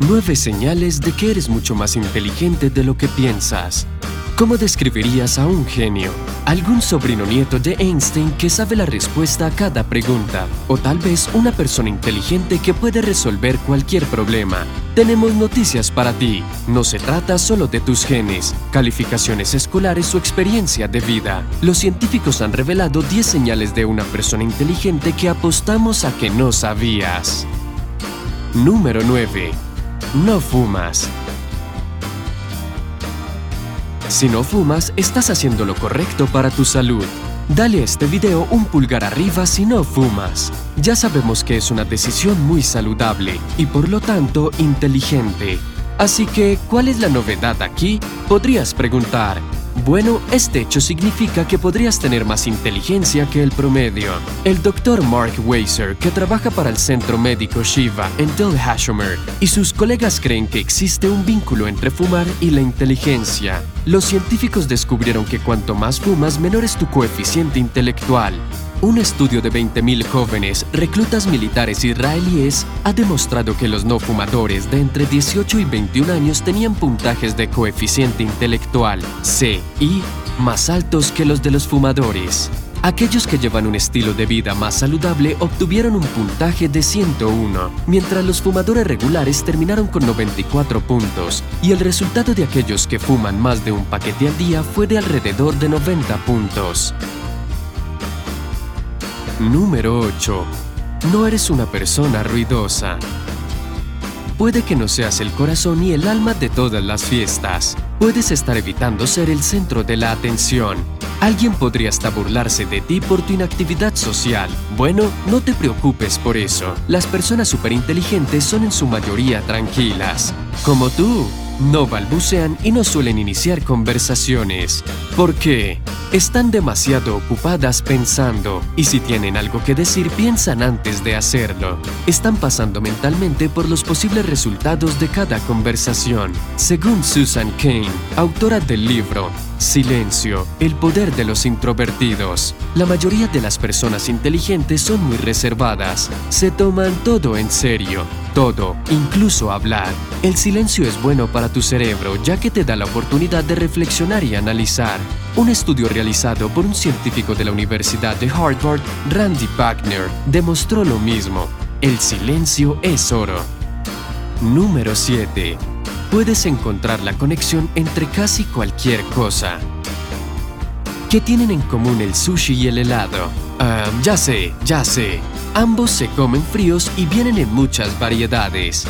Nueve señales de que eres mucho más inteligente de lo que piensas. ¿Cómo describirías a un genio? ¿Algún sobrino nieto de Einstein que sabe la respuesta a cada pregunta? ¿O tal vez una persona inteligente que puede resolver cualquier problema? Tenemos noticias para ti. No se trata solo de tus genes, calificaciones escolares o experiencia de vida. Los científicos han revelado 10 señales de una persona inteligente que apostamos a que no sabías. Número 9. No fumas. Si no fumas, estás haciendo lo correcto para tu salud. Dale a este video un pulgar arriba si no fumas. Ya sabemos que es una decisión muy saludable y por lo tanto inteligente. Así que, ¿cuál es la novedad aquí? Podrías preguntar. Bueno, este hecho significa que podrías tener más inteligencia que el promedio. El Dr. Mark Weiser, que trabaja para el Centro Médico Shiva en Hashomer, y sus colegas creen que existe un vínculo entre fumar y la inteligencia. Los científicos descubrieron que cuanto más fumas, menor es tu coeficiente intelectual. Un estudio de 20.000 jóvenes reclutas militares israelíes ha demostrado que los no fumadores de entre 18 y 21 años tenían puntajes de coeficiente intelectual CI más altos que los de los fumadores. Aquellos que llevan un estilo de vida más saludable obtuvieron un puntaje de 101, mientras los fumadores regulares terminaron con 94 puntos, y el resultado de aquellos que fuman más de un paquete al día fue de alrededor de 90 puntos. Número 8. No eres una persona ruidosa. Puede que no seas el corazón y el alma de todas las fiestas. Puedes estar evitando ser el centro de la atención. Alguien podría hasta burlarse de ti por tu inactividad social. Bueno, no te preocupes por eso. Las personas superinteligentes son en su mayoría tranquilas. Como tú. No balbucean y no suelen iniciar conversaciones. ¿Por qué? Están demasiado ocupadas pensando, y si tienen algo que decir piensan antes de hacerlo. Están pasando mentalmente por los posibles resultados de cada conversación. Según Susan Kane, autora del libro Silencio, el poder de los introvertidos. La mayoría de las personas inteligentes son muy reservadas. Se toman todo en serio, todo, incluso hablar. El silencio es bueno para tu cerebro ya que te da la oportunidad de reflexionar y analizar. Un estudio realizado por un científico de la Universidad de Harvard, Randy Wagner, demostró lo mismo. El silencio es oro. Número 7 puedes encontrar la conexión entre casi cualquier cosa. ¿Qué tienen en común el sushi y el helado? Ah, ya sé, ya sé. Ambos se comen fríos y vienen en muchas variedades.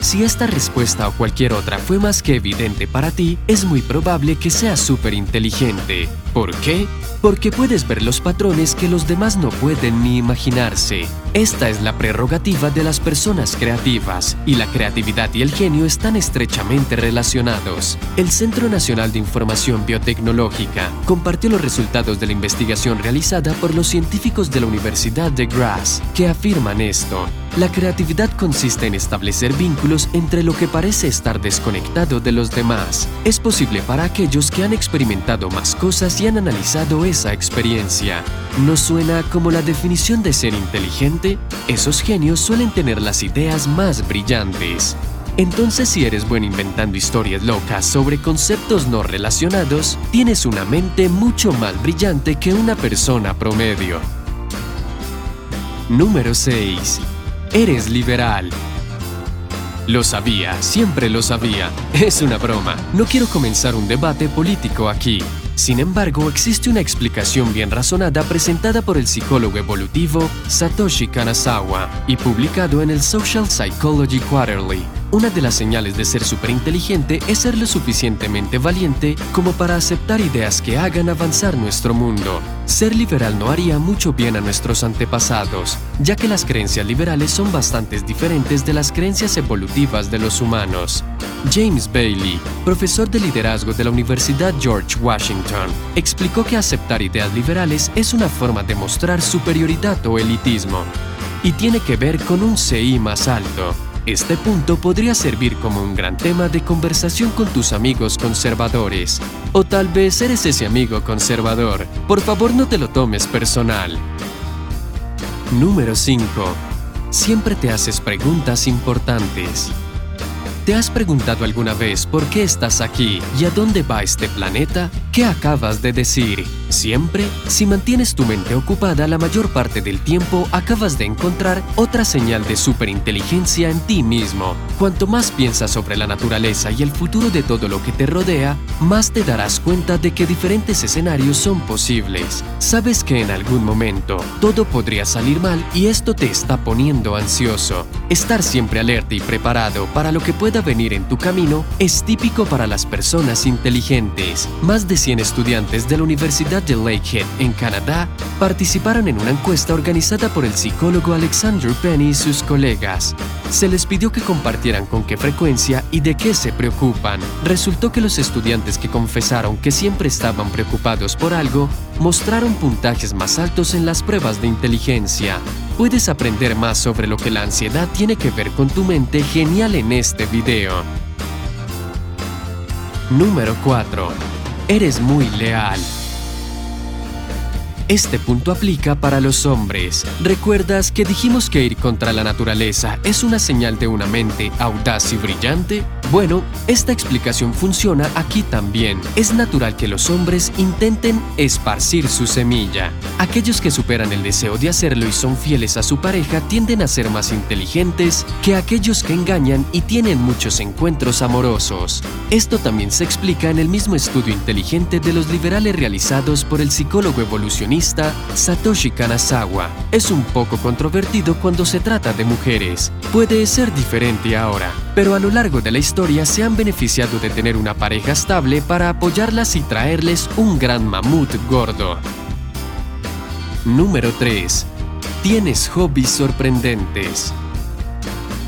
Si esta respuesta o cualquier otra fue más que evidente para ti, es muy probable que seas súper inteligente. ¿Por qué? Porque puedes ver los patrones que los demás no pueden ni imaginarse. Esta es la prerrogativa de las personas creativas, y la creatividad y el genio están estrechamente relacionados. El Centro Nacional de Información Biotecnológica compartió los resultados de la investigación realizada por los científicos de la Universidad de Graz, que afirman esto. La creatividad consiste en establecer vínculos entre lo que parece estar desconectado de los demás. Es posible para aquellos que han experimentado más cosas y han analizado esa experiencia. ¿No suena como la definición de ser inteligente? Esos genios suelen tener las ideas más brillantes. Entonces si eres bueno inventando historias locas sobre conceptos no relacionados, tienes una mente mucho más brillante que una persona promedio. Número 6. Eres liberal. Lo sabía, siempre lo sabía. Es una broma. No quiero comenzar un debate político aquí. Sin embargo, existe una explicación bien razonada presentada por el psicólogo evolutivo Satoshi Kanazawa y publicado en el Social Psychology Quarterly. Una de las señales de ser superinteligente es ser lo suficientemente valiente como para aceptar ideas que hagan avanzar nuestro mundo. Ser liberal no haría mucho bien a nuestros antepasados, ya que las creencias liberales son bastante diferentes de las creencias evolutivas de los humanos. James Bailey, profesor de liderazgo de la Universidad George Washington, explicó que aceptar ideas liberales es una forma de mostrar superioridad o elitismo, y tiene que ver con un CI más alto. Este punto podría servir como un gran tema de conversación con tus amigos conservadores. O tal vez eres ese amigo conservador. Por favor no te lo tomes personal. Número 5. siempre te haces preguntas importantes. ¿Te has preguntado alguna vez por qué estás aquí y a dónde va este planeta? ¿Qué acabas de decir? Siempre, si mantienes tu mente ocupada la mayor parte del tiempo, acabas de encontrar otra señal de superinteligencia en ti mismo. Cuanto más piensas sobre la naturaleza y el futuro de todo lo que te rodea, más te darás cuenta de que diferentes escenarios son posibles. Sabes que en algún momento todo podría salir mal y esto te está poniendo ansioso. Estar siempre alerta y preparado para lo que pueda venir en tu camino es típico para las personas inteligentes. Más de 100 estudiantes de la Universidad de Lakehead, en Canadá, participaron en una encuesta organizada por el psicólogo Alexander Penny y sus colegas. Se les pidió que compartieran con qué frecuencia y de qué se preocupan. Resultó que los estudiantes que confesaron que siempre estaban preocupados por algo mostraron puntajes más altos en las pruebas de inteligencia. Puedes aprender más sobre lo que la ansiedad tiene que ver con tu mente genial en este video. Número 4 eres muy leal. Este punto aplica para los hombres. ¿Recuerdas que dijimos que ir contra la naturaleza es una señal de una mente audaz y brillante? Bueno, esta explicación funciona aquí también. Es natural que los hombres intenten esparcir su semilla. Aquellos que superan el deseo de hacerlo y son fieles a su pareja tienden a ser más inteligentes que aquellos que engañan y tienen muchos encuentros amorosos. Esto también se explica en el mismo estudio inteligente de los liberales realizados por el psicólogo evolucionista Satoshi Kanazawa. Es un poco controvertido cuando se trata de mujeres. Puede ser diferente ahora, pero a lo largo de la historia se han beneficiado de tener una pareja estable para apoyarlas y traerles un gran mamut gordo. Número 3. Tienes hobbies sorprendentes.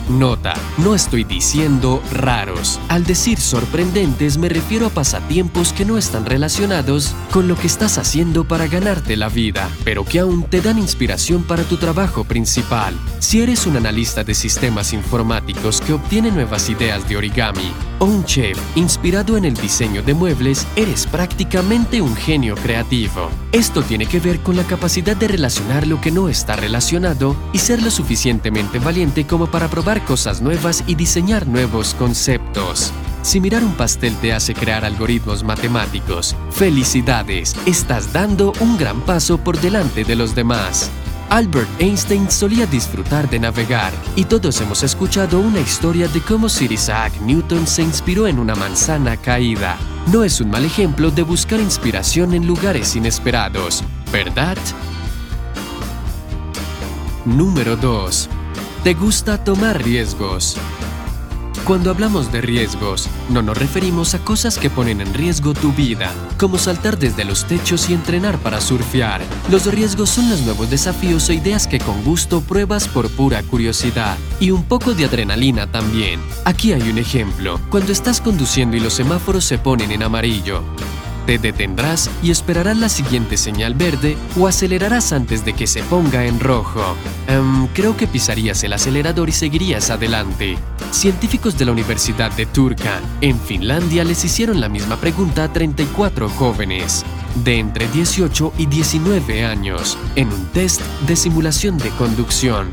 Nota, no estoy diciendo raros. Al decir sorprendentes me refiero a pasatiempos que no están relacionados con lo que estás haciendo para ganarte la vida, pero que aún te dan inspiración para tu trabajo principal. Si eres un analista de sistemas informáticos que obtiene nuevas ideas de origami, un chef inspirado en el diseño de muebles, eres prácticamente un genio creativo. Esto tiene que ver con la capacidad de relacionar lo que no está relacionado y ser lo suficientemente valiente como para probar cosas nuevas y diseñar nuevos conceptos. Si mirar un pastel te hace crear algoritmos matemáticos, felicidades, estás dando un gran paso por delante de los demás. Albert Einstein solía disfrutar de navegar y todos hemos escuchado una historia de cómo Sir Isaac Newton se inspiró en una manzana caída. No es un mal ejemplo de buscar inspiración en lugares inesperados, ¿verdad? Número 2. ¿Te gusta tomar riesgos? Cuando hablamos de riesgos, no nos referimos a cosas que ponen en riesgo tu vida, como saltar desde los techos y entrenar para surfear. Los riesgos son los nuevos desafíos o ideas que con gusto pruebas por pura curiosidad. Y un poco de adrenalina también. Aquí hay un ejemplo. Cuando estás conduciendo y los semáforos se ponen en amarillo, te detendrás y esperarás la siguiente señal verde o acelerarás antes de que se ponga en rojo. Em, creo que pisarías el acelerador y seguirías adelante. Científicos de la Universidad de Turka, en Finlandia, les hicieron la misma pregunta a 34 jóvenes de entre 18 y 19 años en un test de simulación de conducción.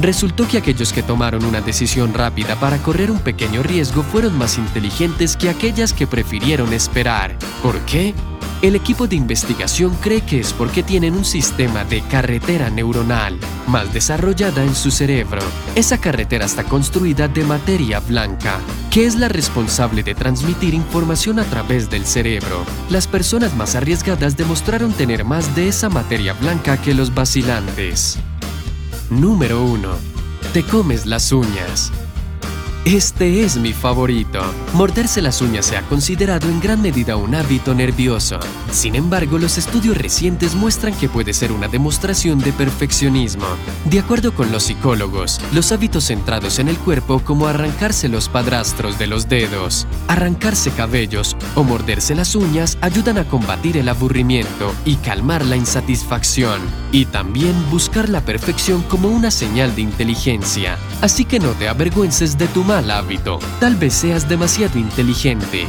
Resultó que aquellos que tomaron una decisión rápida para correr un pequeño riesgo fueron más inteligentes que aquellas que prefirieron esperar. ¿Por qué? El equipo de investigación cree que es porque tienen un sistema de carretera neuronal más desarrollada en su cerebro. Esa carretera está construida de materia blanca, que es la responsable de transmitir información a través del cerebro. Las personas más arriesgadas demostraron tener más de esa materia blanca que los vacilantes. Número 1. Te comes las uñas. Este es mi favorito. Morderse las uñas se ha considerado en gran medida un hábito nervioso. Sin embargo, los estudios recientes muestran que puede ser una demostración de perfeccionismo. De acuerdo con los psicólogos, los hábitos centrados en el cuerpo como arrancarse los padrastros de los dedos, arrancarse cabellos o morderse las uñas ayudan a combatir el aburrimiento y calmar la insatisfacción, y también buscar la perfección como una señal de inteligencia. Así que no te avergüences de tu hábito. Tal vez seas demasiado inteligente.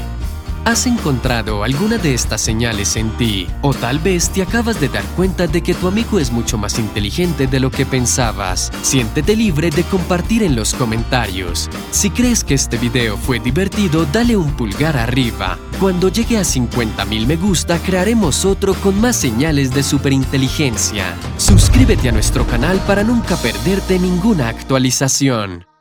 ¿Has encontrado alguna de estas señales en ti? O tal vez te acabas de dar cuenta de que tu amigo es mucho más inteligente de lo que pensabas. Siéntete libre de compartir en los comentarios. Si crees que este video fue divertido, dale un pulgar arriba. Cuando llegue a 50.000 me gusta, crearemos otro con más señales de superinteligencia. Suscríbete a nuestro canal para nunca perderte ninguna actualización.